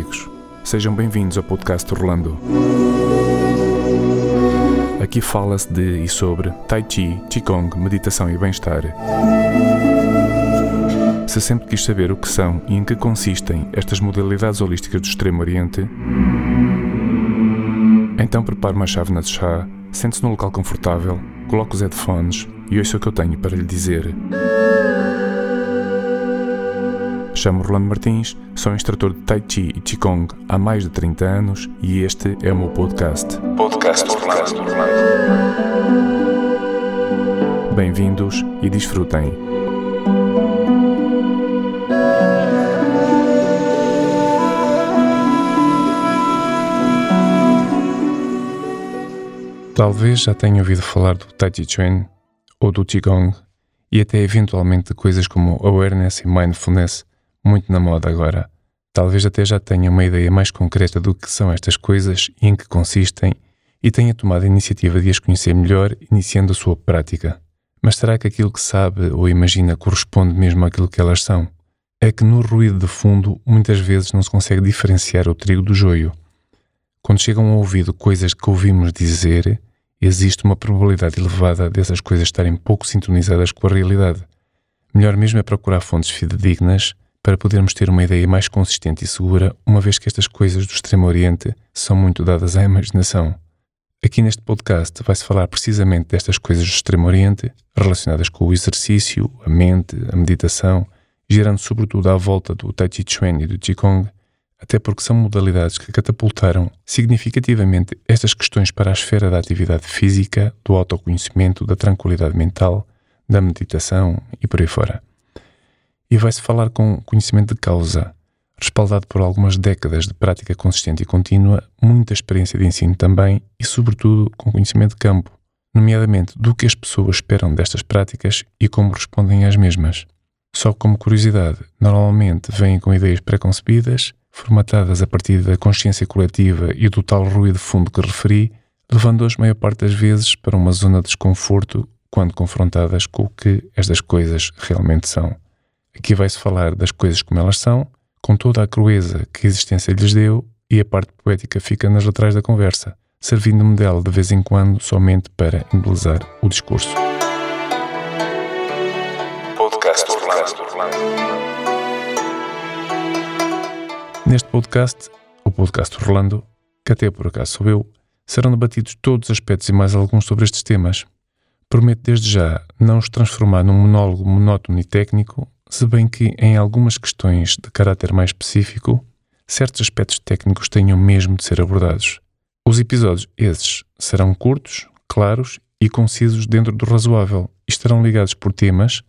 amigos. Sejam bem-vindos ao podcast Orlando. Aqui fala-se de e sobre Tai Chi, Qigong, meditação e bem-estar. Se sempre quis saber o que são e em que consistem estas modalidades holísticas do Extremo Oriente, então prepare uma chávena de chá, sente-se num local confortável, coloque os headphones e ouça o que eu tenho para lhe dizer. Chamo Orlando Martins, sou instrutor de Tai Chi e Qigong há mais de 30 anos e este é o meu podcast. Podcast Orlando. Bem-vindos e desfrutem. Talvez já tenha ouvido falar do Tai Chi Chuan ou do Qigong e até eventualmente de coisas como awareness e mindfulness muito na moda agora. Talvez até já tenha uma ideia mais concreta do que são estas coisas e em que consistem e tenha tomado a iniciativa de as conhecer melhor, iniciando a sua prática. Mas será que aquilo que sabe ou imagina corresponde mesmo àquilo que elas são? É que no ruído de fundo muitas vezes não se consegue diferenciar o trigo do joio. Quando chegam ao ouvido coisas que ouvimos dizer, existe uma probabilidade elevada dessas coisas estarem pouco sintonizadas com a realidade. Melhor mesmo é procurar fontes fidedignas para podermos ter uma ideia mais consistente e segura, uma vez que estas coisas do Extremo Oriente são muito dadas à imaginação. Aqui neste podcast vai-se falar precisamente destas coisas do Extremo Oriente, relacionadas com o exercício, a mente, a meditação, girando sobretudo à volta do Tai Chi Chuan e do Qigong, até porque são modalidades que catapultaram significativamente estas questões para a esfera da atividade física, do autoconhecimento, da tranquilidade mental, da meditação e por aí fora e vai-se falar com conhecimento de causa, respaldado por algumas décadas de prática consistente e contínua, muita experiência de ensino também e, sobretudo, com conhecimento de campo, nomeadamente do que as pessoas esperam destas práticas e como respondem às mesmas. Só como curiosidade, normalmente vêm com ideias preconcebidas, formatadas a partir da consciência coletiva e do tal ruído fundo que referi, levando-as maior parte das vezes para uma zona de desconforto quando confrontadas com o que estas coisas realmente são. Aqui vai-se falar das coisas como elas são, com toda a crueza que a existência lhes deu, e a parte poética fica nas laterais da conversa, servindo-me dela de vez em quando somente para embelezar o discurso. Podcast Orlando. Neste podcast, o podcast Orlando, que até por acaso sou eu, serão debatidos todos os aspectos e mais alguns sobre estes temas. Prometo desde já não os transformar num monólogo monótono e técnico, se bem que em algumas questões de caráter mais específico, certos aspectos técnicos tenham mesmo de ser abordados. Os episódios esses serão curtos, claros e concisos dentro do razoável e estarão ligados por temas,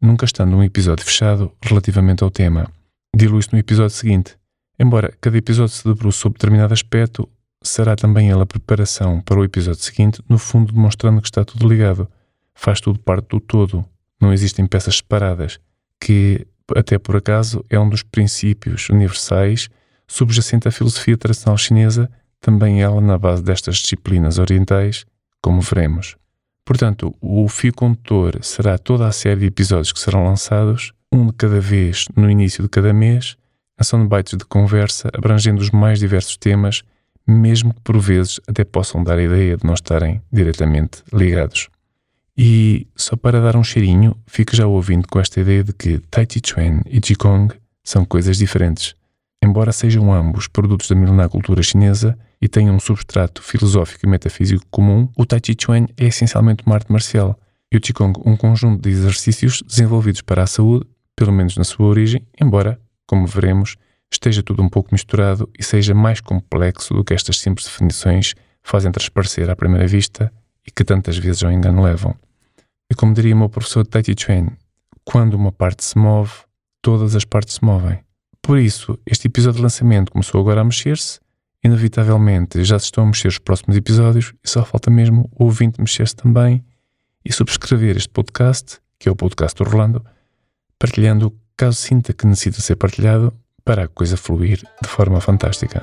nunca estando um episódio fechado relativamente ao tema. Dilui-se no episódio seguinte. Embora cada episódio se debruce sobre determinado aspecto, será também ele a preparação para o episódio seguinte, no fundo demonstrando que está tudo ligado. Faz tudo parte do todo. Não existem peças separadas que, até por acaso, é um dos princípios universais subjacente à filosofia tradicional chinesa, também ela na base destas disciplinas orientais, como veremos. Portanto, o fio condutor será toda a série de episódios que serão lançados, um de cada vez no início de cada mês, a soundbites de conversa abrangendo os mais diversos temas, mesmo que por vezes até possam dar a ideia de não estarem diretamente ligados. E só para dar um cheirinho, fico já ouvindo com esta ideia de que Tai Chi Chuan e Qigong são coisas diferentes. Embora sejam ambos produtos da milenar cultura chinesa e tenham um substrato filosófico e metafísico comum, o Tai Chi Chuan é essencialmente uma arte marcial e o Qigong um conjunto de exercícios desenvolvidos para a saúde, pelo menos na sua origem, embora, como veremos, esteja tudo um pouco misturado e seja mais complexo do que estas simples definições fazem transparecer à primeira vista e que tantas vezes ao engano levam. E como diria o meu professor Chi Chuan, quando uma parte se move, todas as partes se movem. Por isso, este episódio de lançamento começou agora a mexer-se, inevitavelmente já se estão a mexer os próximos episódios e só falta mesmo o ouvinte mexer-se também e subscrever este podcast, que é o podcast do Orlando, partilhando caso sinta que necessita ser partilhado para a coisa fluir de forma fantástica.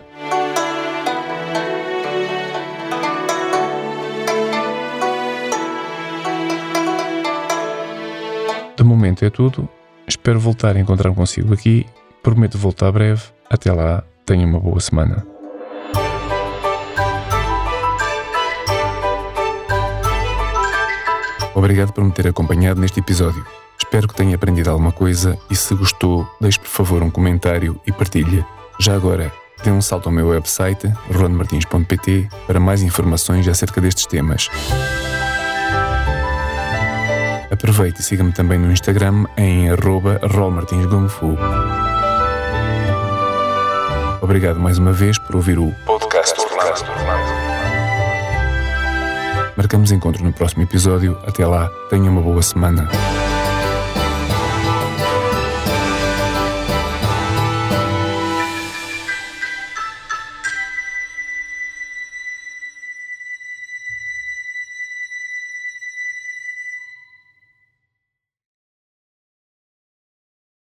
Momento é tudo. Espero voltar a encontrar consigo aqui. Prometo voltar breve. Até lá. tenha uma boa semana. Obrigado por me ter acompanhado neste episódio. Espero que tenha aprendido alguma coisa e se gostou, deixe por favor um comentário e partilhe. Já agora, dê um salto ao meu website, ronmartins.pt, para mais informações acerca destes temas. Aproveite e siga-me também no Instagram em rolmartinsgongfu. Obrigado mais uma vez por ouvir o Podcast Orlando. Marcamos encontro no próximo episódio. Até lá, tenha uma boa semana.